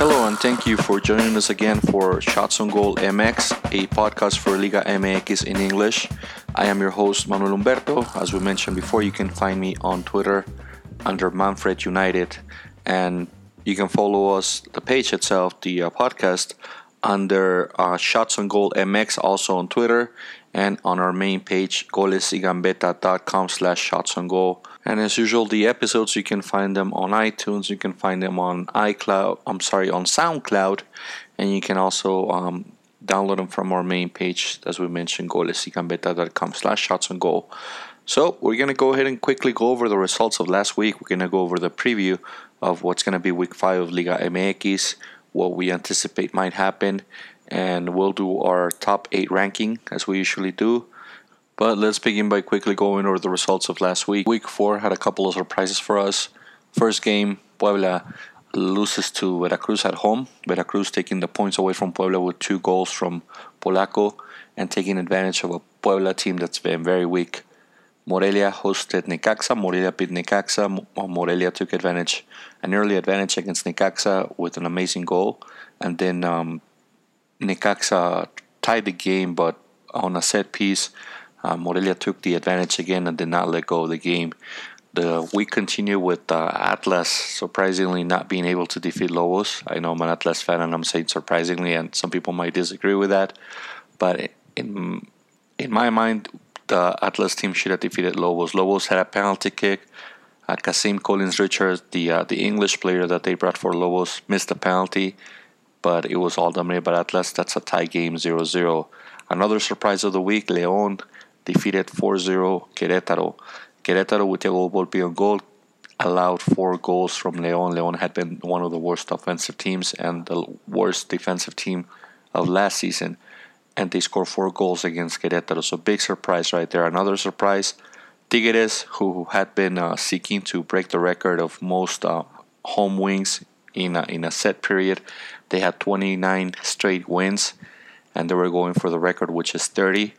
Hello, and thank you for joining us again for Shots on Goal MX, a podcast for Liga MX in English. I am your host, Manuel Humberto. As we mentioned before, you can find me on Twitter under Manfred United, and you can follow us, the page itself, the uh, podcast, under uh, Shots on Goal MX, also on Twitter, and on our main page, golesigambeta.com slash shots on goal. And as usual, the episodes, you can find them on iTunes, you can find them on iCloud, I'm sorry, on SoundCloud, and you can also um, download them from our main page, as we mentioned, golesigambeta.com slash shots on goal. So we're going to go ahead and quickly go over the results of last week. We're going to go over the preview of what's going to be week 5 of Liga MX, what we anticipate might happen, and we'll do our top 8 ranking as we usually do. But let's begin by quickly going over the results of last week. Week 4 had a couple of surprises for us. First game, Puebla loses to Veracruz at home. Veracruz taking the points away from Puebla with two goals from Polaco and taking advantage of a Puebla team that's been very weak. Morelia hosted Necaxa. Morelia beat Necaxa. Morelia took advantage, an early advantage against Necaxa with an amazing goal. And then um, Necaxa tied the game, but on a set piece, uh, Morelia took the advantage again and did not let go of the game. The week continued with uh, Atlas surprisingly not being able to defeat Lobos. I know I'm an Atlas fan and I'm saying surprisingly, and some people might disagree with that. But in in my mind, the Atlas team should have defeated Lobos. Lobos had a penalty kick. Uh, Kasim Collins Richards, the uh, the English player that they brought for Lobos, missed the penalty, but it was all dominated by Atlas. That's a tie game 0 0. Another surprise of the week Leon defeated 4 0 Querétaro. Querétaro with Thiago Volpi on goal allowed four goals from Leon. Leon had been one of the worst offensive teams and the worst defensive team of last season, and they scored four goals against Querétaro. So big surprise right there. Another surprise, Tigres, who had been uh, seeking to break the record of most uh, home wins in a, in a set period, they had 29 straight wins, and they were going for the record, which is 30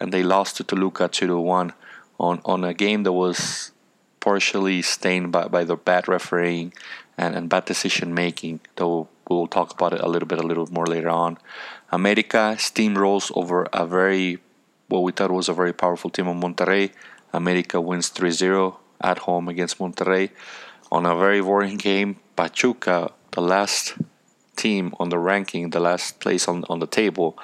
and they lost to Toluca 2 to 1 on, on a game that was partially stained by, by the bad refereeing and, and bad decision making, though we'll talk about it a little bit a little more later on. America steamrolls over a very what we thought was a very powerful team of Monterrey. America wins 3-0 at home against Monterrey. On a very boring game, Pachuca, the last team on the ranking, the last place on, on the table,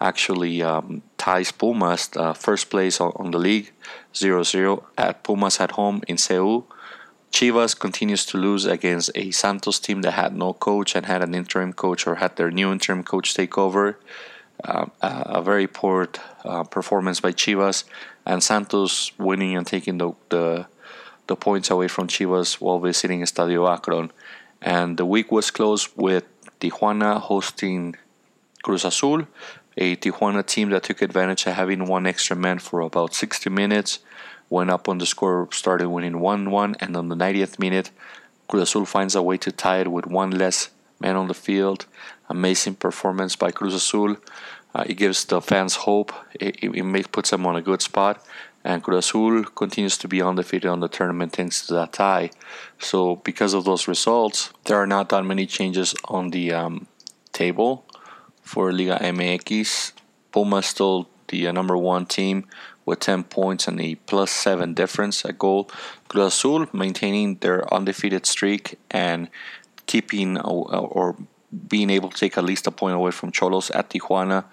actually um, ties Pumas uh, first place on, on the league 0-0 at Pumas at home in Seoul. Chivas continues to lose against a Santos team that had no coach and had an interim coach or had their new interim coach take over. Uh, a very poor uh, performance by Chivas and Santos winning and taking the, the, the points away from Chivas while visiting Estadio Akron. And the week was closed with Tijuana hosting Cruz Azul a Tijuana team that took advantage of having one extra man for about 60 minutes, went up on the score, started winning 1 1, and on the 90th minute, Cruz Azul finds a way to tie it with one less man on the field. Amazing performance by Cruz Azul. Uh, it gives the fans hope. It, it, it puts them on a good spot. And Cruz Azul continues to be undefeated on the tournament thanks to that tie. So, because of those results, there are not that many changes on the um, table for Liga MX. Puma still the uh, number one team with 10 points and a plus 7 difference at goal. Cruz Azul maintaining their undefeated streak and keeping uh, or being able to take at least a point away from Xolos at Tijuana,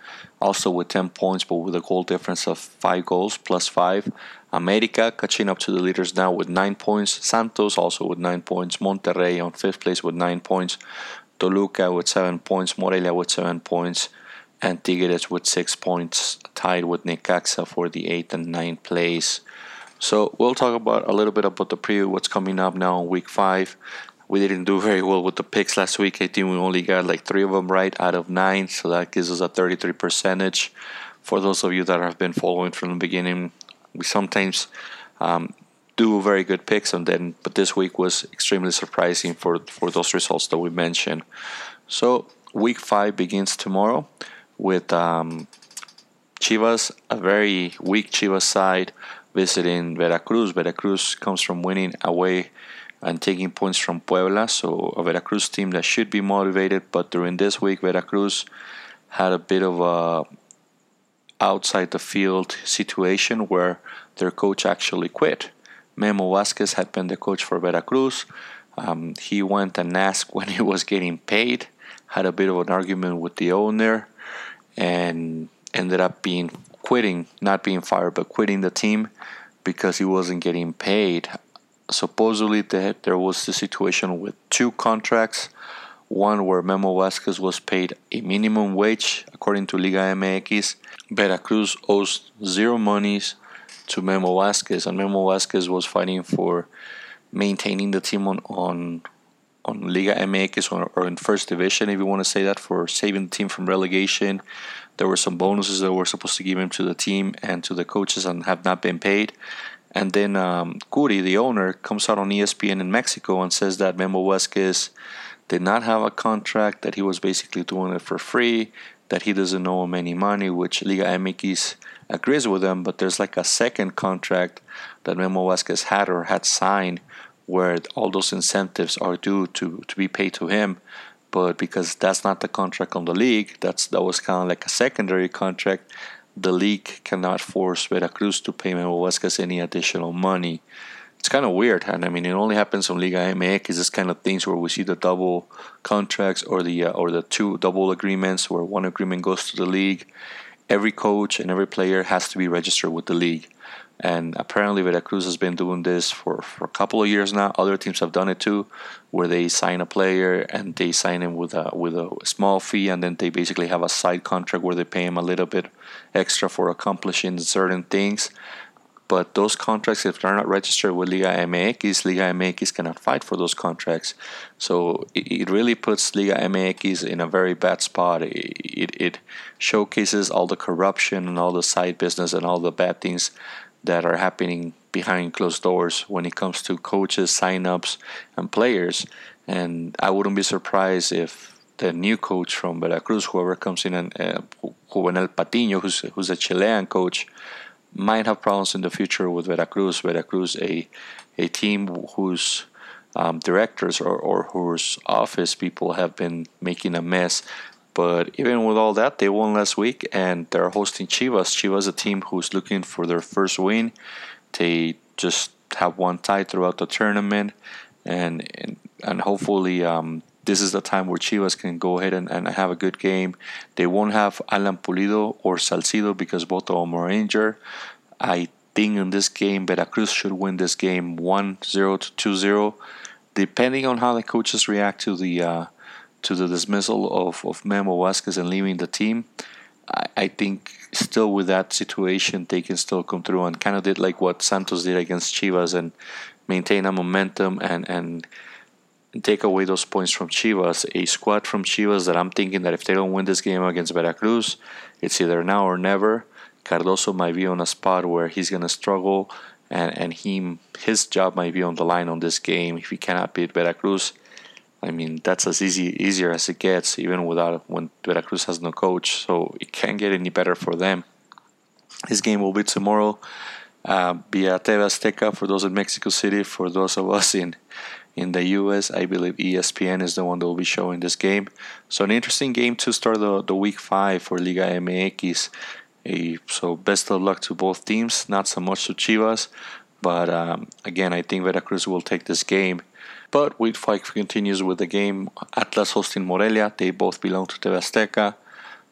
also with 10 points, but with a goal difference of 5 goals plus 5. America catching up to the leaders now with 9 points. Santos also with 9 points. Monterrey on 5th place with 9 points. Toluca with seven points, Morelia with seven points, and Tigres with six points, tied with Necaxa for the eighth and ninth place. So we'll talk about a little bit about the preview, what's coming up now in week five. We didn't do very well with the picks last week. I think we only got like three of them right out of nine, so that gives us a 33 percentage. For those of you that have been following from the beginning, we sometimes um, do very good picks and then but this week was extremely surprising for for those results that we mentioned so week five begins tomorrow with um, Chivas a very weak Chivas side visiting Veracruz Veracruz comes from winning away and taking points from Puebla. So a Veracruz team that should be motivated, but during this week, Veracruz had a bit of a outside the field situation where their coach actually quit. Memo Vasquez had been the coach for Veracruz. Um, he went and asked when he was getting paid, had a bit of an argument with the owner, and ended up being quitting, not being fired, but quitting the team because he wasn't getting paid. Supposedly, there was the situation with two contracts. One where Memo Vasquez was paid a minimum wage according to Liga MX. Veracruz owes zero monies to Memo Vasquez, and Memo Vasquez was fighting for maintaining the team on on on Liga MX or, or in First Division, if you want to say that, for saving the team from relegation. There were some bonuses that were supposed to give him to the team and to the coaches and have not been paid. And then um, Kuri, the owner, comes out on ESPN in Mexico and says that Memo Vasquez did not have a contract, that he was basically doing it for free, that he doesn't owe him any money, which Liga MX agrees with him. But there's like a second contract that Memo Vasquez had or had signed where all those incentives are due to, to be paid to him. But because that's not the contract on the league, that's that was kind of like a secondary contract. The league cannot force Veracruz to pay Memo Vasquez any additional money. It's kind of weird, and I mean, it only happens on Liga MX. This kind of things where we see the double contracts or the uh, or the two double agreements, where one agreement goes to the league. Every coach and every player has to be registered with the league. And apparently, Veracruz has been doing this for, for a couple of years now. Other teams have done it too, where they sign a player and they sign him with a with a small fee, and then they basically have a side contract where they pay him a little bit extra for accomplishing certain things. But those contracts, if they're not registered with Liga MX, Liga MX cannot fight for those contracts. So it, really puts Liga MX in a very bad spot. It, it, it showcases all the corruption and all the side business and all the bad things that are happening behind closed doors when it comes to coaches, signups, and players. And I wouldn't be surprised if the new coach from Veracruz, whoever comes in, and uh, Juvenal Patiño, who's who's a Chilean coach, might have problems in the future with Veracruz. Veracruz, a a team whose um, directors or, or whose office people have been making a mess but even with all that, they won last week and they're hosting Chivas. Chivas, a team who's looking for their first win. They just have one tie throughout the tournament, and and, and hopefully um, this is the time where Chivas can go ahead and, and have a good game. They won't have Alan Pulido or Salcido because both of them are injured. I think in this game, Veracruz should win this game 1 0 to 2 0, depending on how the coaches react to the. Uh, to the dismissal of, of Memo Vasquez and leaving the team, I, I think still with that situation they can still come through and kind of did like what Santos did against Chivas and maintain a momentum and and take away those points from Chivas. A squad from Chivas that I'm thinking that if they don't win this game against Veracruz, it's either now or never. Cardoso might be on a spot where he's gonna struggle and, and he his job might be on the line on this game if he cannot beat Veracruz. I mean, that's as easy easier as it gets, even without when Veracruz has no coach. So it can't get any better for them. His game will be tomorrow uh, via TV Azteca for those in Mexico City. For those of us in in the US, I believe ESPN is the one that will be showing this game. So an interesting game to start the, the week five for Liga MX. So best of luck to both teams. Not so much to Chivas, but um, again, I think Veracruz will take this game. But Week 5 continues with the game Atlas hosting Morelia. They both belong to TV Azteca.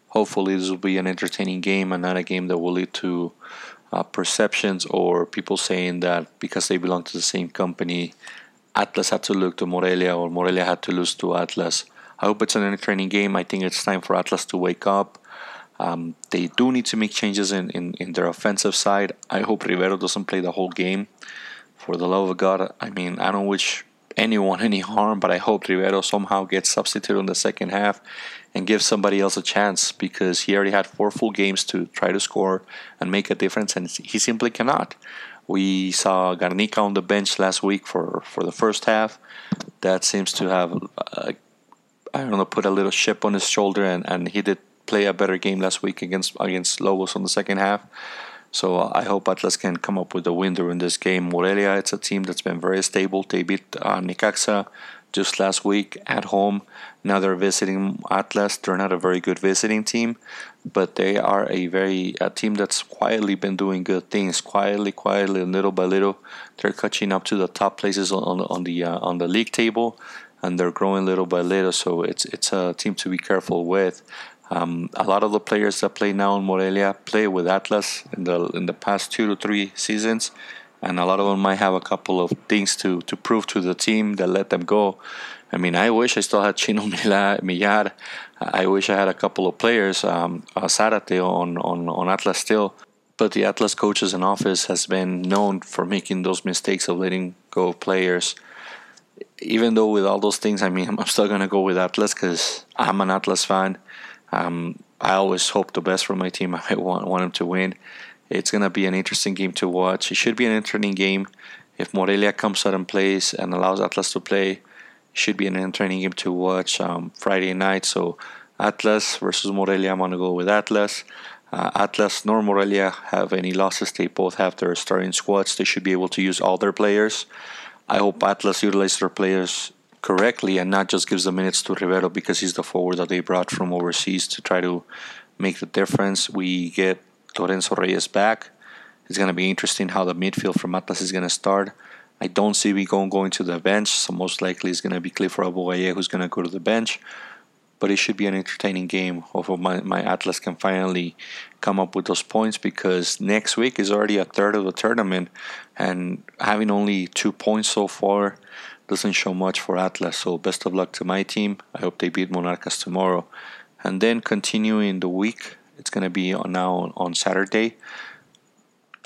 Hopefully, this will be an entertaining game and not a game that will lead to uh, perceptions or people saying that because they belong to the same company, Atlas had to look to Morelia or Morelia had to lose to Atlas. I hope it's an entertaining game. I think it's time for Atlas to wake up. Um, they do need to make changes in, in, in their offensive side. I hope Rivero doesn't play the whole game. For the love of God, I mean, I don't wish anyone any harm, but I hope Rivero somehow gets substituted in the second half and gives somebody else a chance because he already had four full games to try to score and make a difference, and he simply cannot. We saw Garnica on the bench last week for, for the first half. That seems to have, uh, I don't know, put a little chip on his shoulder, and, and he did play a better game last week against against Lobos on the second half. So uh, I hope Atlas can come up with a win during this game. Morelia, it's a team that's been very stable. They beat uh, Necaxa just last week at home. Now they're visiting Atlas. They're not a very good visiting team, but they are a very a team that's quietly been doing good things. Quietly, quietly, little by little, they're catching up to the top places on on the uh, on the league table, and they're growing little by little. So it's it's a team to be careful with. Um, a lot of the players that play now in Morelia play with Atlas in the in the past two to three seasons, and a lot of them might have a couple of things to to prove to the team that let them go. I mean, I wish I still had Chino Millar. I wish I had a couple of players, um, uh, on, on, on Atlas still. But the Atlas coaches and office has been known for making those mistakes of letting go of players. Even though with all those things, I mean, I'm still going to go with Atlas because I'm an Atlas fan. Um, I always hope the best for my team. I want, want them to win. It's going to be an interesting game to watch. It should be an entertaining game. If Morelia comes out and plays and allows Atlas to play, it should be an entertaining game to watch um, Friday night. So Atlas versus Morelia, I'm gonna go with Atlas. Uh, Atlas nor Morelia have any losses. They both have their starting squads. They should be able to use all their players. I hope Atlas utilizes their players correctly and not just gives the minutes to Rivero because he's the forward that they brought from overseas to try to make the difference. We get Lorenzo Reyes back. It's going to be interesting how the midfield from Atlas is going to start. I don't see Vigon going to the bench, so most likely it's going to be Clifford Aboagye who's going to go to the bench. But it should be an entertaining game. Hopefully, my, my Atlas can finally come up with those points because next week is already a third of the tournament, and having only two points so far doesn't show much for Atlas. So, best of luck to my team. I hope they beat Monarcas tomorrow. And then continuing the week, it's going to be on now on Saturday.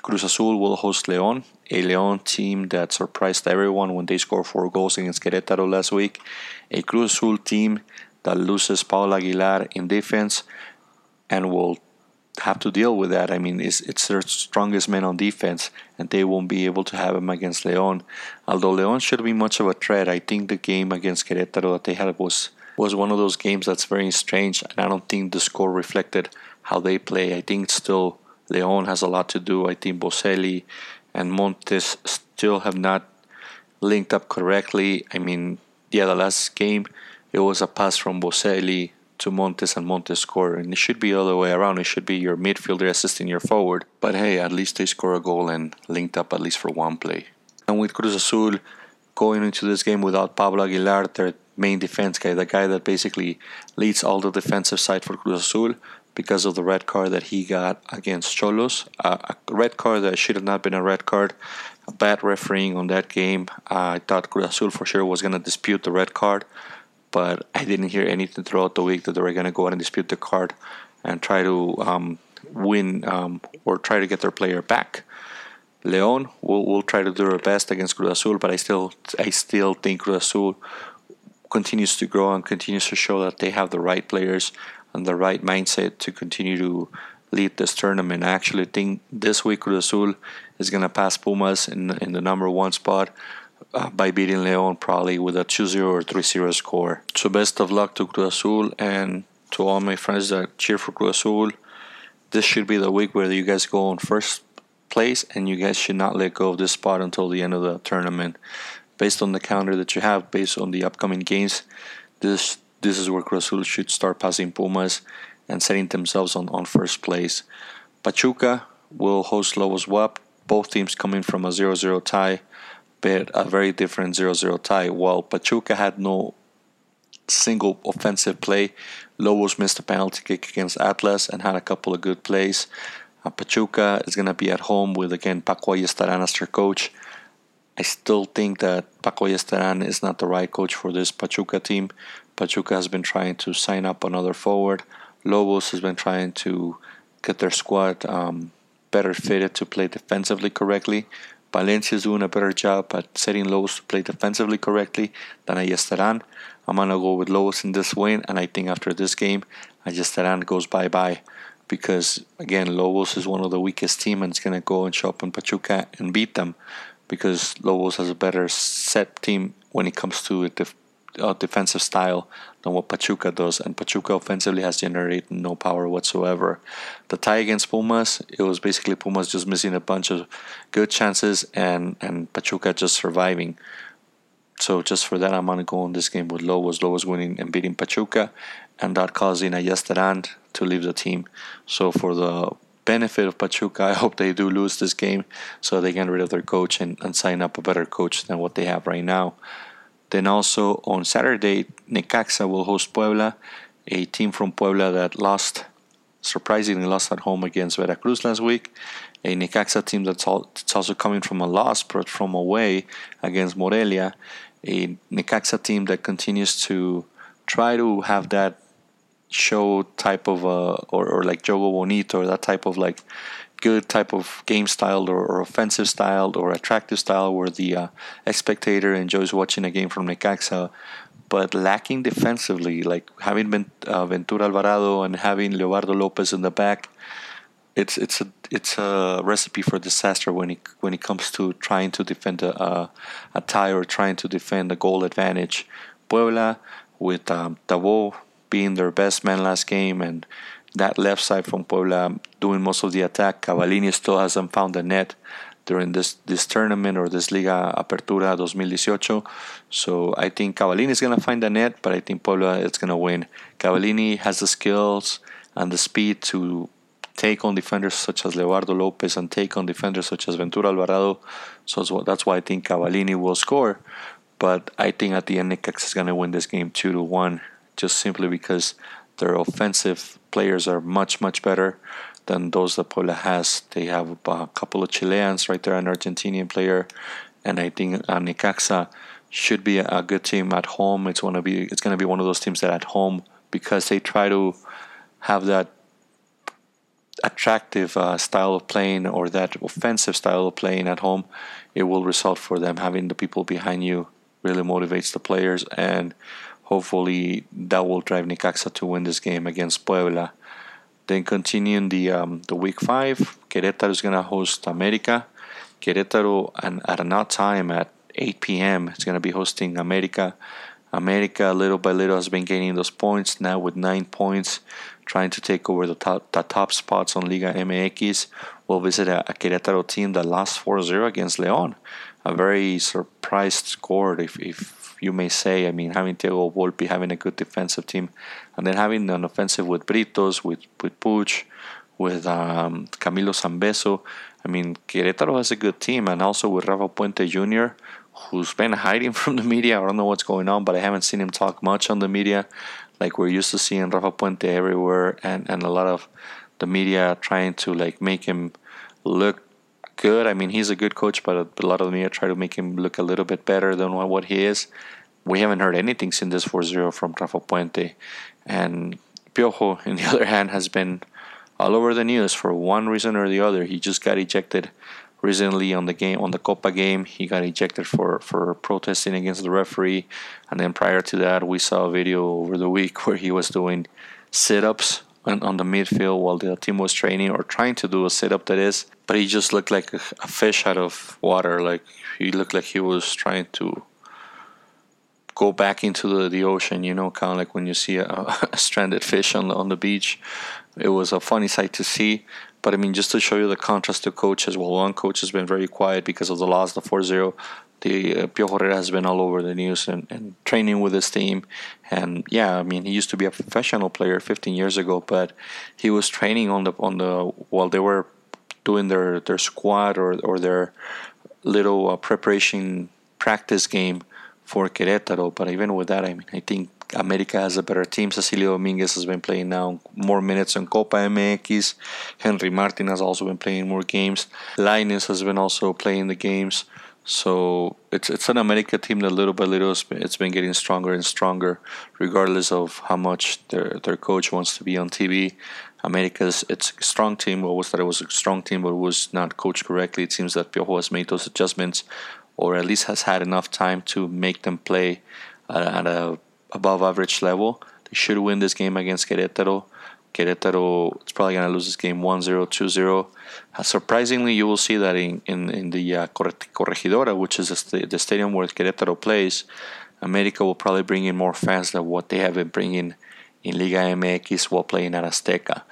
Cruz Azul will host León, a León team that surprised everyone when they scored four goals against Querétaro last week. A Cruz Azul team that loses Paul Aguilar in defense and will have to deal with that. I mean, it's, it's their strongest man on defense, and they won't be able to have him against León. Although León should be much of a threat, I think the game against Querétaro that they had was was one of those games that's very strange, and I don't think the score reflected how they play. I think still León has a lot to do. I think Boselli and Montes still have not linked up correctly. I mean, yeah, the last game it was a pass from Boselli to Montes and Montes score, and it should be the other way around. It should be your midfielder assisting your forward. But hey, at least they score a goal and linked up at least for one play. And with Cruz Azul going into this game without Pablo Aguilar, their main defense guy, the guy that basically leads all the defensive side for Cruz Azul, because of the red card that he got against Xolos. Uh, a red card that should have not been a red card. A bad refereeing on that game. Uh, I thought Cruz Azul for sure was going to dispute the red card, but I didn't hear anything throughout the week that they were going to go out and dispute the card and try to um, win um, or try to get their player back. Leon will will try to do their best against Cruz Azul, but I still I still think Cruz Azul continues to grow and continues to show that they have the right players and the right mindset to continue to lead this tournament. I actually think this week Cruz Azul is going to pass Pumas in, in the number one spot uh, by beating León probably with a 2-0 or 3-0 score. So best of luck to Cruz Azul and to all my friends that cheer for Cruz Azul. This should be the week where you guys go on first place and you guys should not let go of this spot until the end of the tournament. Based on the calendar that you have, based on the upcoming games, this this is where Cruz Azul should start passing Pumas and setting themselves on, on first place. Pachuca will host Lobos BUAP, both teams coming from a 0 0 tie, but a very different 0 0 tie. While Pachuca had no single offensive play, Lobos missed a penalty kick against Atlas and had a couple of good plays. Uh, Pachuca is going to be at home with, again, Paco Ayestaran as their coach. I still think that Paco Ayestaran is not the right coach for this Pachuca team. Pachuca has been trying to sign up another forward. Lobos has been trying to get their squad um, better fitted to play defensively correctly. Palencia is doing a better job at setting Lobos to play defensively correctly than Ayestaran. I'm going to go with Lobos in this win, and I think after this game, Ayestaran goes bye bye because, again, Lobos is one of the weakest teams and it's going to go and show up in Pachuca and beat them because Lobos has a better set team when it comes to def- uh, defensive style than what Pachuca does, and Pachuca offensively has generated no power whatsoever. The tie against Pumas, it was basically Pumas just missing a bunch of good chances and and Pachuca just surviving. So just for that, I'm gonna go on this game with Lobos. Lobos winning and beating Pachuca, and that causing Ayestaran to leave the team. So for the benefit of Pachuca, I hope they do lose this game so they get rid of their coach and, and sign up a better coach than what they have right now. Then also on Saturday, Necaxa will host Puebla, a team from Puebla that lost, surprisingly lost at home against Veracruz last week. A Necaxa team that's, all, that's also coming from a loss, but from away against Morelia. A Necaxa team that continues to try to have that show type of uh, or, or like Jogo Bonito or that type of like good type of game style or, or offensive style or attractive style where the uh, spectator enjoys watching a game from Necaxa. But lacking defensively like having uh, Ventura Alvarado and having Leobardo Lopez in the back it's it's a it's a recipe for disaster when it when it comes to trying to defend a, a, a tie or trying to defend a goal advantage. Puebla with um, being their best man last game and that left side from Puebla doing most of the attack. Cavallini still hasn't found the net during this this tournament or this Liga Apertura 2018. So I think Cavallini is gonna find the net, but I think Puebla is gonna win. Cavallini has the skills and the speed to take on defenders such as Leobardo Lopez and take on defenders such as Ventura Alvarado. So that's why I think Cavallini will score. But I think at the end, Necaxa is gonna win this game two to one just simply because their offensive players are much, much better than those that Puebla has. They have a couple of Chileans right there, an Argentinian player, and I think uh, Necaxa should be a, good team at home. It's going to be it's to be one of those teams that at home because they try to have that attractive uh, style of playing or that offensive style of playing at home, it will result for them having the people behind you really motivates the players and hopefully that will drive Necaxa to win this game against Puebla. Then continuing the um, the week five, Querétaro is gonna host America. Querétaro and at odd time at 8 p.m. It's gonna be hosting America. America little by little has been gaining those points now with nine points, trying to take over the top, the top spots on Liga MX. We'll visit a, a Querétaro team that lost 4-0 against León. A very surprised score if, if you may say. I mean, having Thiago Volpi, having a good defensive team, and then having an offensive with Britos, with with Puig, with um, Camilo Sanvezzo. I mean, Querétaro has a good team, and also with Rafa Puente Jr., who's been hiding from the media. I don't know what's going on, but I haven't seen him talk much on the media. Like we're used to seeing Rafa Puente everywhere, and, and a lot of the media trying to like make him look good. I mean, he's a good coach, but a, lot of the media try to make him look a little bit better than what he is. We haven't heard anything since this 4-0 from Rafa Puente. And Piojo, on the other hand, has been all over the news for one reason or the other. He just got ejected recently on the game on the Copa game. He got ejected for for protesting against the referee, and then prior to that, we saw a video over the week where he was doing sit-ups on, on the midfield while the team was training or trying to do a sit-up that is but he just looked like a, a fish out of water. Like he looked like he was trying to go back into the, the ocean, you know, kind of like when you see a, a, stranded fish on the, on the beach. It was a funny sight to see. But I mean, just to show you the contrast to coaches, well, one coach has been very quiet because of the loss, the 4 0. The uh, Pio Herrera has been all over the news and, and training with his team. And yeah, I mean, he used to be a professional player 15 years ago, but he was training on the on the while they were doing their, their squad or, or their little uh, preparation practice game for Querétaro. But even with that, I mean, I think America has a better team. Cecilio Dominguez has been playing now more minutes in Copa MX. Henry Martin has also been playing more games. Lainez has been also playing the games. So it's it's an America team that little by little it's been getting stronger and stronger, regardless of how much their their coach wants to be on TV. America's it's a strong team. Always thought it was a strong team, but it was not coached correctly. It seems that Piojo has made those adjustments, or at least has had enough time to make them play at a above average level. They should win this game against Querétaro. Querétaro is probably going to lose this game 1-0, 2-0. Uh, surprisingly, you will see that in, in, in the uh, Corregidora, which is the, the stadium where Querétaro plays, America will probably bring in more fans than what they have been bringing in Liga MX while playing at Azteca.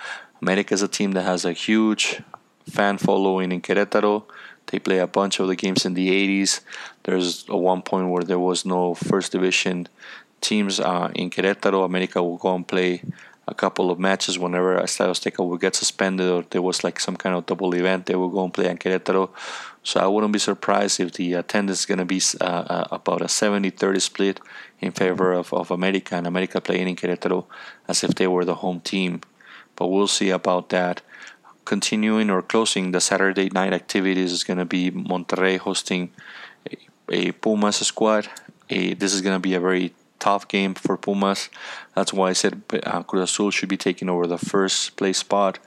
America is a team that has a huge fan following in Querétaro. They play a bunch of the games in the 80s. There's a one point where there was no first division teams uh, in Querétaro. America will go and play a couple of matches whenever Estadio Azteca would get suspended or there was like some kind of double event. They will go and play in Querétaro. So I wouldn't be surprised if the attendance is going to be uh, uh, about a 70-30 split in favor of, of America and America playing in Querétaro as if they were the home team. But we'll see about that. Continuing or closing the Saturday night activities is going to be Monterrey hosting a, a Pumas squad. A, this is going to be a very tough game for Pumas. That's why I said uh, Cruz Azul should be taking over the first place spot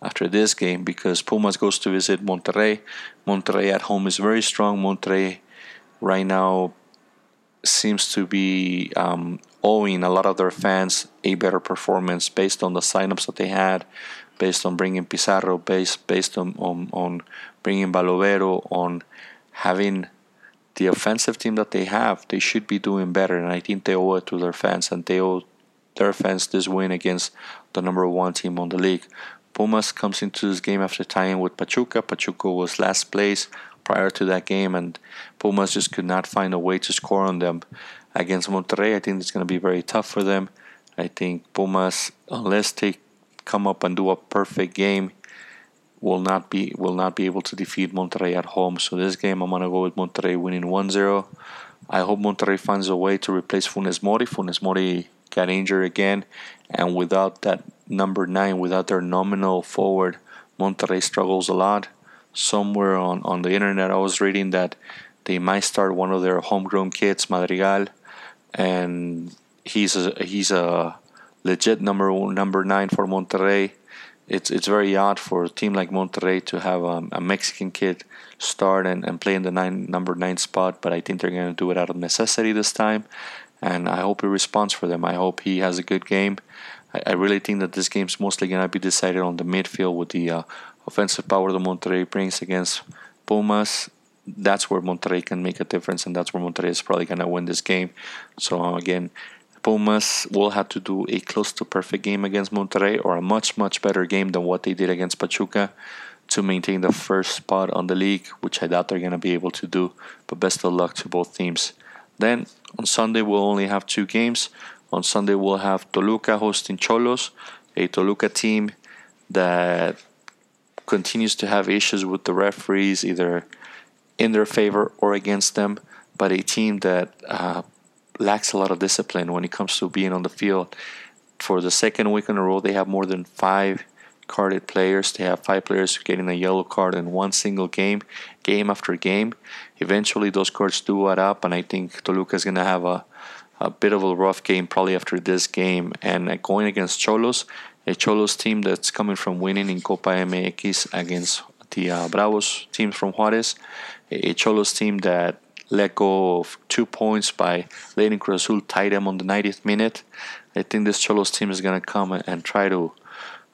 after this game because Pumas goes to visit Monterrey. Monterrey at home is very strong. Monterrey right now seems to be um, owing a lot of their fans a better performance based on the signups that they had, based on bringing Pizarro, based based on on, on bringing Balovero, on having the offensive team that they have, they should be doing better. And I think they owe it to their fans, and they owe their fans this win against the number one team on the league. Pumas comes into this game after tying with Pachuca. Pachuca was last place prior to that game, and Pumas just could not find a way to score on them against Monterrey. I think it's going to be very tough for them. I think Pumas, unless they come up and do a perfect game, will not be will not be able to defeat Monterrey at home. So this game I'm gonna go with Monterrey winning 1-0. I hope Monterrey finds a way to replace Funes Mori. Funes Mori got injured again, and without that number nine, without their nominal forward, Monterrey struggles a lot. Somewhere on, on the internet, I was reading that they might start one of their homegrown kids, Madrigal, and he's a he's a legit number number nine for Monterrey it's it's very odd for a team like Monterrey to have a Mexican kid start and, and play in the nine number nine spot, but I think they're going to do it out of necessity this time, and I hope he responds for them. I hope he has a good game. I, I really think that this game's mostly going to be decided on the midfield with the uh, offensive power that Monterrey brings against Pumas. That's where Monterrey can make a difference, and that's where Monterrey is probably going to win this game. So again, Pumas will have to do a close to perfect game against Monterrey or a much, much better game than what they did against Pachuca to maintain the first spot on the league, which I doubt they're going to be able to do. But best of luck to both teams. Then on Sunday, we'll only have two games. On Sunday, we'll have Toluca hosting Xolos, a Toluca team that continues to have issues with the referees, either in their favor or against them, but a team that uh, lacks a lot of discipline when it comes to being on the field. For the second week in a row, they have more than five carded players. They have five players getting a yellow card in one single game, game after game. Eventually, those cards do add up, and I think Toluca is going to have a, a bit of a rough game probably after this game. And going against Xolos, a Xolos team that's coming from winning in Copa MX against the uh, Bravos team from Juarez, a Xolos team that let go of two points by letting Cruz Azul tie them on the 90th minute. I think this Xolos team is going to come and try to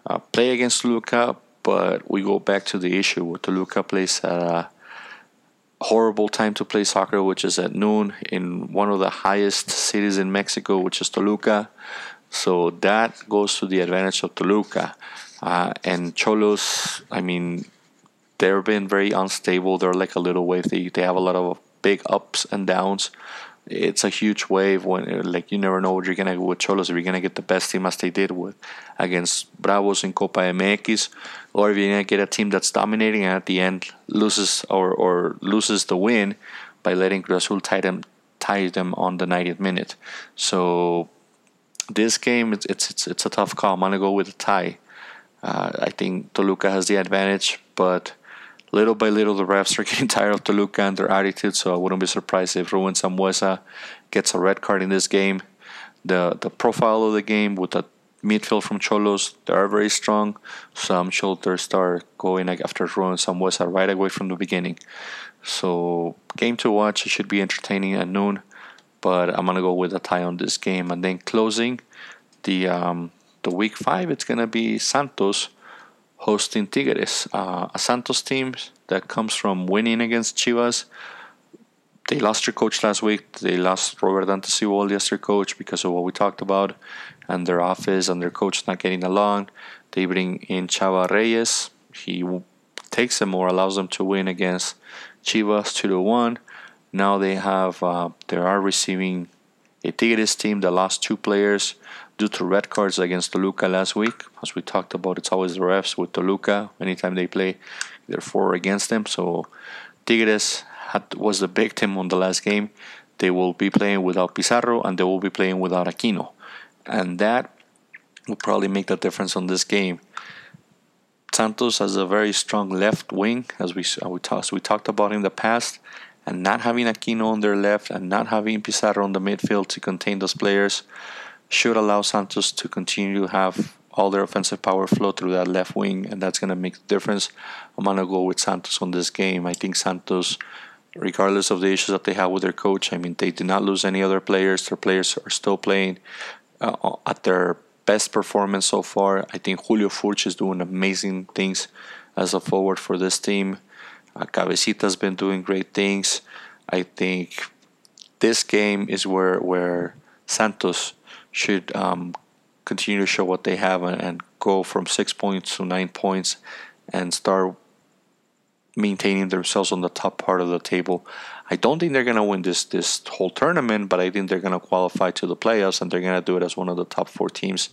uh, play against Toluca, but we go back to the issue where Toluca plays at a horrible time to play soccer, which is at noon in one of the highest cities in Mexico, which is Toluca. So that goes to the advantage of Toluca. Uh, and Xolos, I mean, they've been very unstable. They're like a little wave. They, they have a lot of big ups and downs. It's a huge wave when like you never know what you're gonna get with Xolos. If you're gonna get the best team as they did with against Bravos in Copa MX, or if you're gonna get a team that's dominating and at the end loses or, or loses the win by letting Cruz Azul tie them tie them on the 90th minute. So this game it's it's it's, it's a tough call. I'm gonna go with a tie. Uh, I think Toluca has the advantage, but little by little, the refs are getting tired of Toluca and their attitude, so I wouldn't be surprised if Ruben Sambueza gets a red card in this game. The the profile of the game with the midfield from Xolos, they are very strong, so I'm sure they'll start going after Ruben Sambueza right away from the beginning. So, game to watch, it should be entertaining at noon, but I'm gonna go with a tie on this game. And then closing the um, the week five, it's gonna be Santos hosting Tigres, uh, a Santos team that comes from winning against Chivas. they lost their coach last week. They lost Robert Dante Siboldi as their coach because of what we talked about, and their office and their coach not getting along. They bring in Chava Reyes. He takes them or allows them to win against Chivas two to one. Now they have uh, they are receiving a Tigres team that lost two players due to red cards against Toluca last week. As we talked about, it's always the refs with Toluca anytime they play, they're for or against them. So Tigres had, was the victim on the last game. They will be playing without Pizarro and they will be playing without Aquino, and that will probably make the difference on this game. Santos has a very strong left wing, as we we, talk, we talked about in the past and not having Aquino on their left and not having Pizarro on the midfield to contain those players should allow Santos to continue to have all their offensive power flow through that left wing, and that's going to make the difference. I'm going to go with Santos on this game. I think Santos, regardless of the issues that they have with their coach, I mean, they did not lose any other players. Their players are still playing uh, at their best performance so far. I think Julio Furch is doing amazing things as a forward for this team. Uh, Cabecita's been doing great things. I think this game is where where Santos should um, continue to show what they have and, and go from six points to nine points and start maintaining themselves on the top part of the table. I don't think they're gonna win this this whole tournament, but I think they're gonna qualify to the playoffs and they're gonna do it as one of the top four teams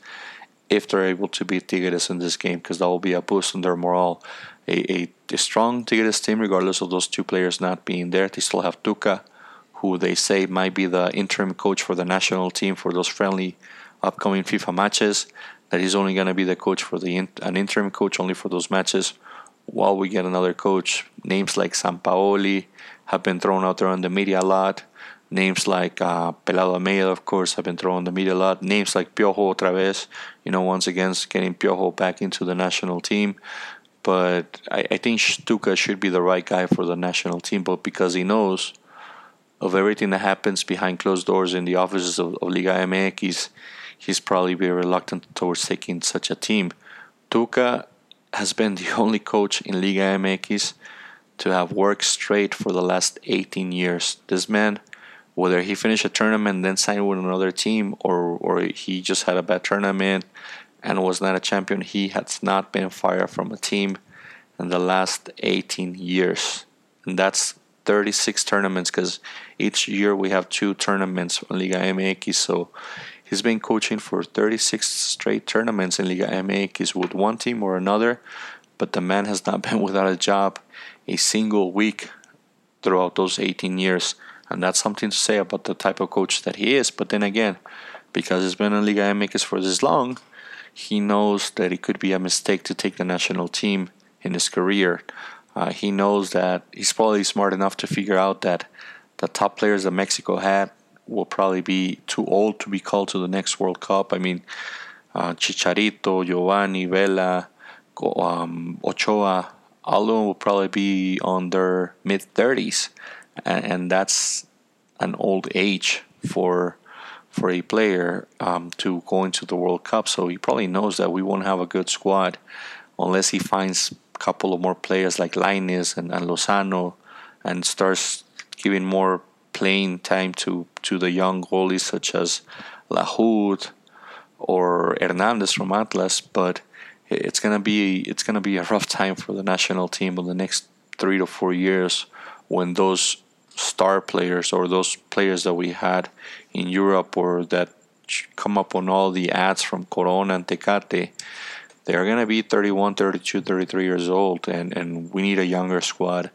if they're able to beat Tigres in this game because that will be a boost on their morale a, a, a strong Tigres team, regardless of those two players not being there. They still have Tuca, who they say might be the interim coach for the national team for those friendly upcoming FIFA matches. That he's only going to be the coach for the an interim coach only for those matches. While we get another coach, names like Sampaoli have been thrown out there on the media a lot. Names like uh, Pelado Almeyda, of course, have been thrown on the media a lot. Names like Piojo otra vez, you know, once again, getting Piojo back into the national team but I, I think Tuca should be the right guy for the national team, but because he knows of everything that happens behind closed doors in the offices of, of Liga MX, he's, he's probably very reluctant towards taking such a team. Tuca has been the only coach in Liga MX to have worked straight for the last 18 years. This man, whether he finished a tournament then signed with another team or, or he just had a bad tournament and was not a champion, he has not been fired from a team in the last 18 years. And that's 36 tournaments because each year we have two tournaments in Liga MX. So he's been coaching for 36 straight tournaments in Liga MX with one team or another. But the man has not been without a job a single week throughout those 18 years. And that's something to say about the type of coach that he is. But then again, because he's been in Liga MX for this long, he knows that it could be a mistake to take the national team in his career. Uh, he knows that he's probably smart enough to figure out that the top players that Mexico had will probably be too old to be called to the next World Cup. I mean, uh, Chicharito, Giovanni, Vela, um, Ochoa, all of them will probably be on their mid 30s, and, and, that's an old age for for a player um, to go into the World Cup. So he probably knows that we won't have a good squad unless he finds couple of more players like Lainez and, and Lozano and starts giving more playing time to, to the young goalies such as Lahoud or Hernandez from Atlas. But it's gonna be it's gonna be a rough time for the national team in the next three to four years when those star players or those players that we had in Europe or that come up on all the ads from Corona and Tecate, they're going to be 31, 32, 33 years old, and, and we need a younger squad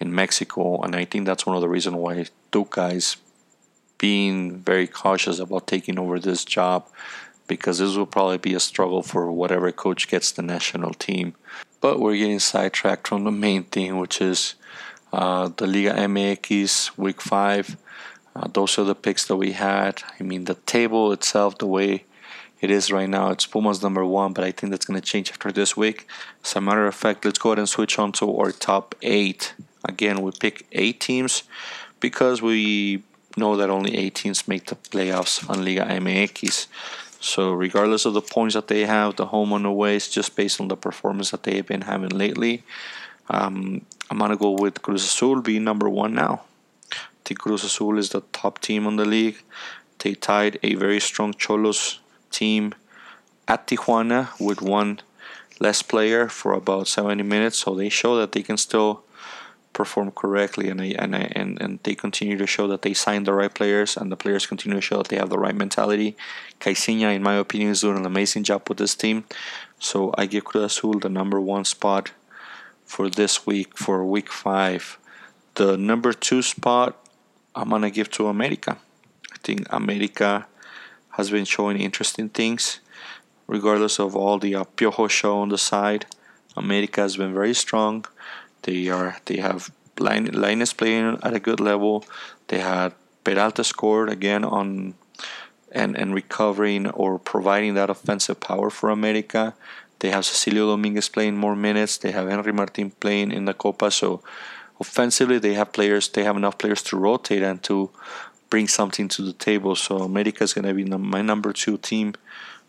in Mexico. And I think that's one of the reasons why Tuca is being very cautious about taking over this job because this will probably be a struggle for whatever coach gets the national team. But we're getting sidetracked from the main thing, which is uh, the Liga MX Week 5. Uh, those are the picks that we had. I mean, the table itself, the way it is right now, it's Pumas number one, but I think that's going to change after this week. As a matter of fact, let's go ahead and switch on to our top eight. Again, we pick eight teams because we know that only eight teams make the playoffs on Liga MX. So, regardless of the points that they have, the home and away is just based on the performance that they've been having lately. Um, I'm gonna go with Cruz Azul being number one now. think Cruz Azul is the top team on the league. They tied a very strong Xolos team at Tijuana with one less player for about 70 minutes, so they show that they can still perform correctly and, and, and, and they continue to show that they signed the right players and the players continue to show that they have the right mentality. Caixinha, in my opinion, is doing an amazing job with this team. So I give Cruz Azul the number one spot for this week, for week five. The number two spot, I'm going to give to America. I think America has been showing interesting things, regardless of all the uh, Piojo show on the side. America has been very strong. They are they have line Lainez playing at a good level. They had Peralta scored again on and and recovering or providing that offensive power for America. They have Cecilio Dominguez playing more minutes. They have Henry Martin playing in the Copa. So offensively, they have players. They have enough players to rotate and to bring something to the table. So America is going to be my number two team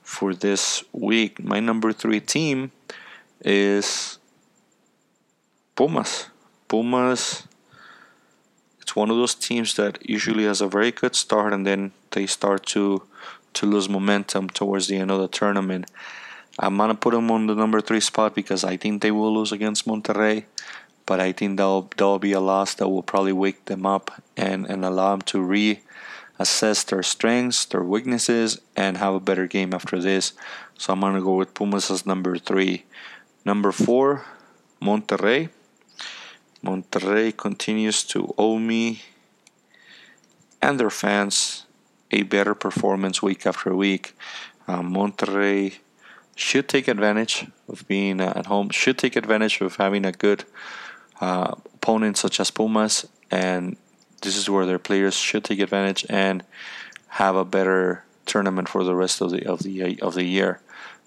for this week. My number three team is Pumas. Pumas. It's one of those teams that usually has a very good start and then they start to to lose momentum towards the end of the tournament. I'm gonna put them on the number three spot because I think they will lose against Monterrey, but I think that'll that'll be a loss that will probably wake them up and and allow them to reassess their strengths, their weaknesses, and have a better game after this. So I'm gonna go with Pumas as number three. Number four, Monterrey. Monterrey continues to owe me and their fans a better performance week after week. Uh, Monterrey should take advantage of being at home, should take advantage of having a good uh, opponent such as Pumas, and this is where their players should take advantage and have a better tournament for the rest of the of the of the year.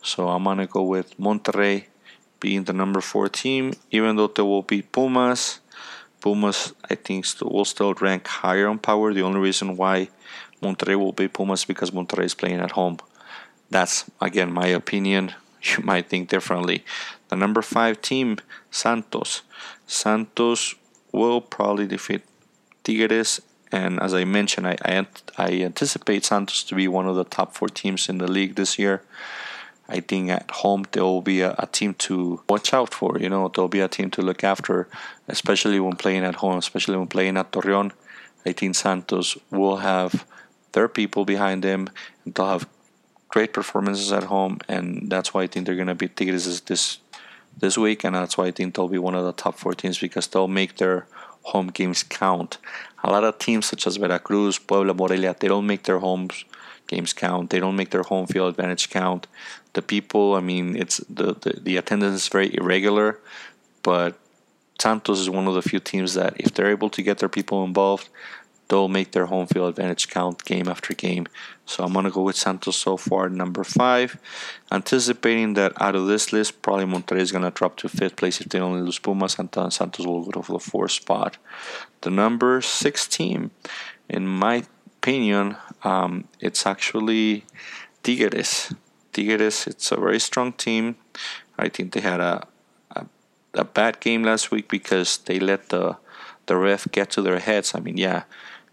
So I'm gonna go with Monterrey being the number four team, even though they will beat Pumas. Pumas, I think, will still rank higher on power. The only reason why Monterrey will beat Pumas because Monterrey is playing at home. That's again my opinion. You might think differently. The number five team, Santos. Santos will probably defeat Tigres, and as I mentioned, I, I, I anticipate Santos to be one of the top four teams in the league this year. I think at home there will be a, a, team to watch out for. You know, there'll be a team to look after, especially when playing at home, especially when playing at Torreon. I think Santos will have their people behind them. And they'll have great performances at home, and that's why I think they're going to beat Tigres this this week, and that's why I think they'll be one of the top four teams because they'll make their home games count. A lot of teams such as Veracruz, Puebla, Morelia, they don't make their homes games count. They don't make their home field advantage count. The people, I mean, it's the, the, the attendance is very irregular, but Santos is one of the few teams that if they're able to get their people involved, they'll make their home field advantage count game after game. So I'm gonna go with Santos so far, number five. Anticipating that out of this list, probably Monterrey is gonna drop to fifth place if they only lose Pumas, and Santos will go to the fourth spot. The number six team, in my opinion, um, it's actually Tigres. Tigres, it's a very strong team. I think they had a, a, a bad game last week because they let the the ref get to their heads. I mean, yeah,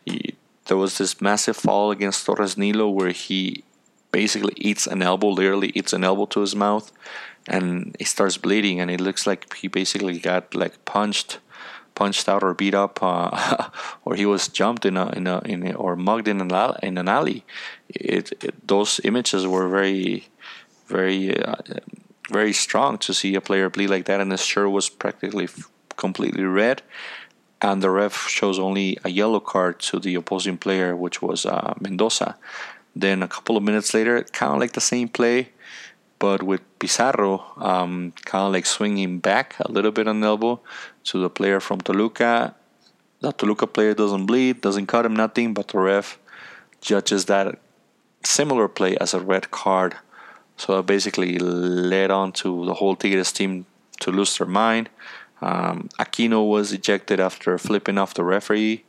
he, there was this massive fall against Torres Nilo where he basically eats an elbow, literally eats an elbow to his mouth, and he starts bleeding, and it looks like he basically got like punched punched out or beat up, uh, or he was jumped in a in a, in a or mugged in an alley, in an alley. It, it, those images were very very uh, very strong to see a player bleed like that, and his shirt was practically completely red. And the ref shows only a yellow card to the opposing player, which was uh, Mendoza. Then a couple of minutes later, kind of like the same play, but with Pizarro um, kind of like swinging back a little bit on the elbow to the player from Toluca. The Toluca player doesn't bleed, doesn't cut him, nothing, but the ref judges that similar play as a red card. So it basically led on to the whole Tigres team to lose their mind. Um, Aquino was ejected after flipping off the referee.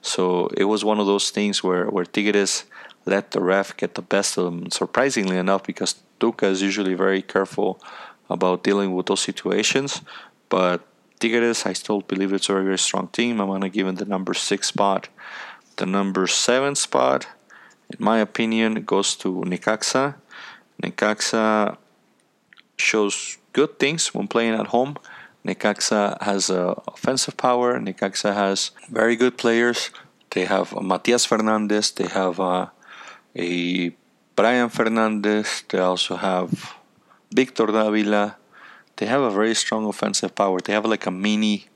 So it was one of those things where, where Tigres let the ref get the best of them, surprisingly enough, because Tuca is usually very careful about dealing with those situations. But Tigres, I still believe it's a very, very strong team. I'm gonna give it the number six spot. The number seven spot, in my opinion, goes to Necaxa. Necaxa shows good things when playing at home. Necaxa has uh, offensive power. Necaxa has very good players. They have Matias Fernandez. They have uh, a Brian Fernandez. They also have Victor Davila. They have a very strong offensive power. They have like a mini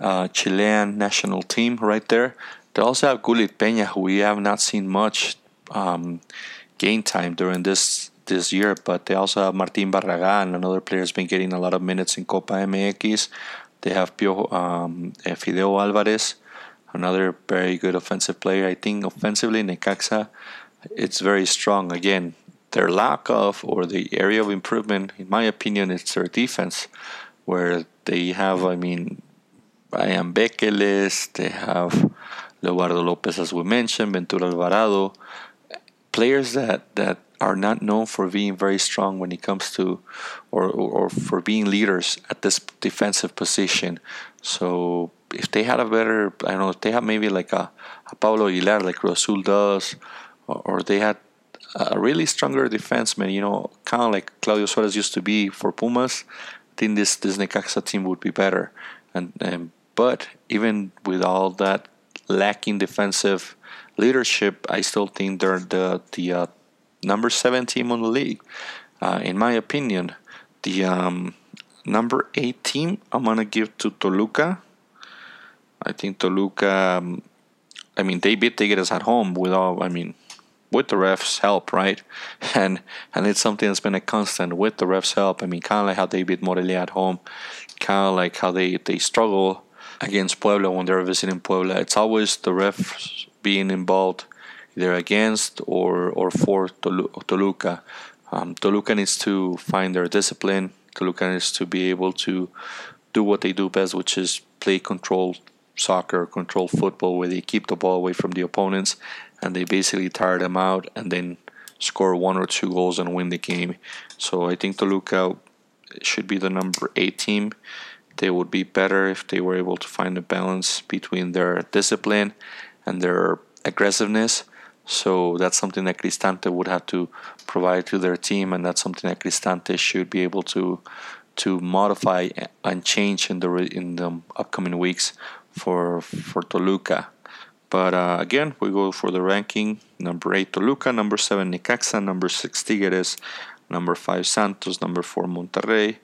uh, Chilean national team right there. They also have Gullit Peña, who we have not seen much um, game time during this this year, but they also have Martin Barragan, another player has been getting a lot of minutes in Copa MX. They have Pio, um, eh, Fideo Alvarez, another very good offensive player. I think offensively, Necaxa, it's very strong. Again, their lack of or the area of improvement, in my opinion, is their defense, where they have, I mean, Brian Beckeles, they have Leobardo Lopez, as we mentioned, Ventura Alvarado, players that, that are not known for being very strong when it comes to or, or, for being leaders at this defensive position. So if they had a better, I don't know, if they have maybe like a, a Pablo Aguilar like Cruz Azul does, or, or, they had a really stronger defenseman, you know, kind of like Claudio Suarez used to be for Pumas, I think this, this Necaxa team would be better. And, and But even with all that lacking defensive leadership, I still think they're the, the uh, number seven team on the league. Uh, in my opinion, the um, number eight team I'm gonna give to Toluca. I think Toluca. Um, I mean, they beat Tigres at home without. I mean, with the refs' help, right? And and it's something that's been a constant with the refs' help. I mean, kind of like how they beat Morelia at home, kind of like how they they struggle against Puebla when they're visiting Puebla. It's always the refs being involved either against or or for Toluca. Um, Toluca needs to find their discipline. Toluca needs to be able to do what they do best, which is play control soccer, control football, where they keep the ball away from the opponents and they basically tire them out and then score one or two goals and win the game. So I think Toluca should be the number eight team. They would be better if they were able to find a balance between their discipline and their aggressiveness. So that's something that Cristante would have to provide to their team, and that's something that Cristante should be able to to modify and change in the in the upcoming weeks for for Toluca. But uh, again, we go for the ranking: number eight Toluca, number seven Necaxa, number six Tigres, number five Santos, number four Monterrey,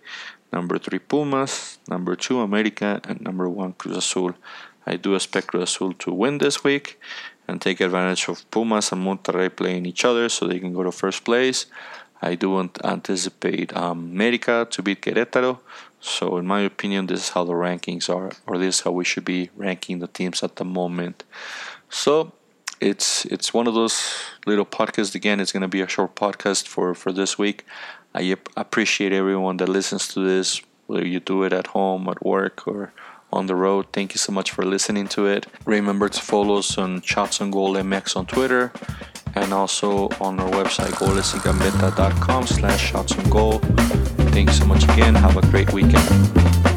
number three Pumas, number two America, and number one Cruz Azul. I do expect Cruz Azul to win this week and take advantage of Pumas and Monterrey playing each other so they can go to first place. I do anticipate um, America to beat Querétaro. So, in my opinion, this is how the rankings are, or this is how we should be ranking the teams at the moment. So, it's it's one of those little podcasts. Again, it's going to be a short podcast for for this week. I appreciate everyone that listens to this, whether you do it at home, at work, or on the road. Thank you so much for listening to it. Remember to follow us on Shots on Goal MX on Twitter and also on our website golesygambetta.com slash shots on goal. Thanks so much again. Have a great weekend.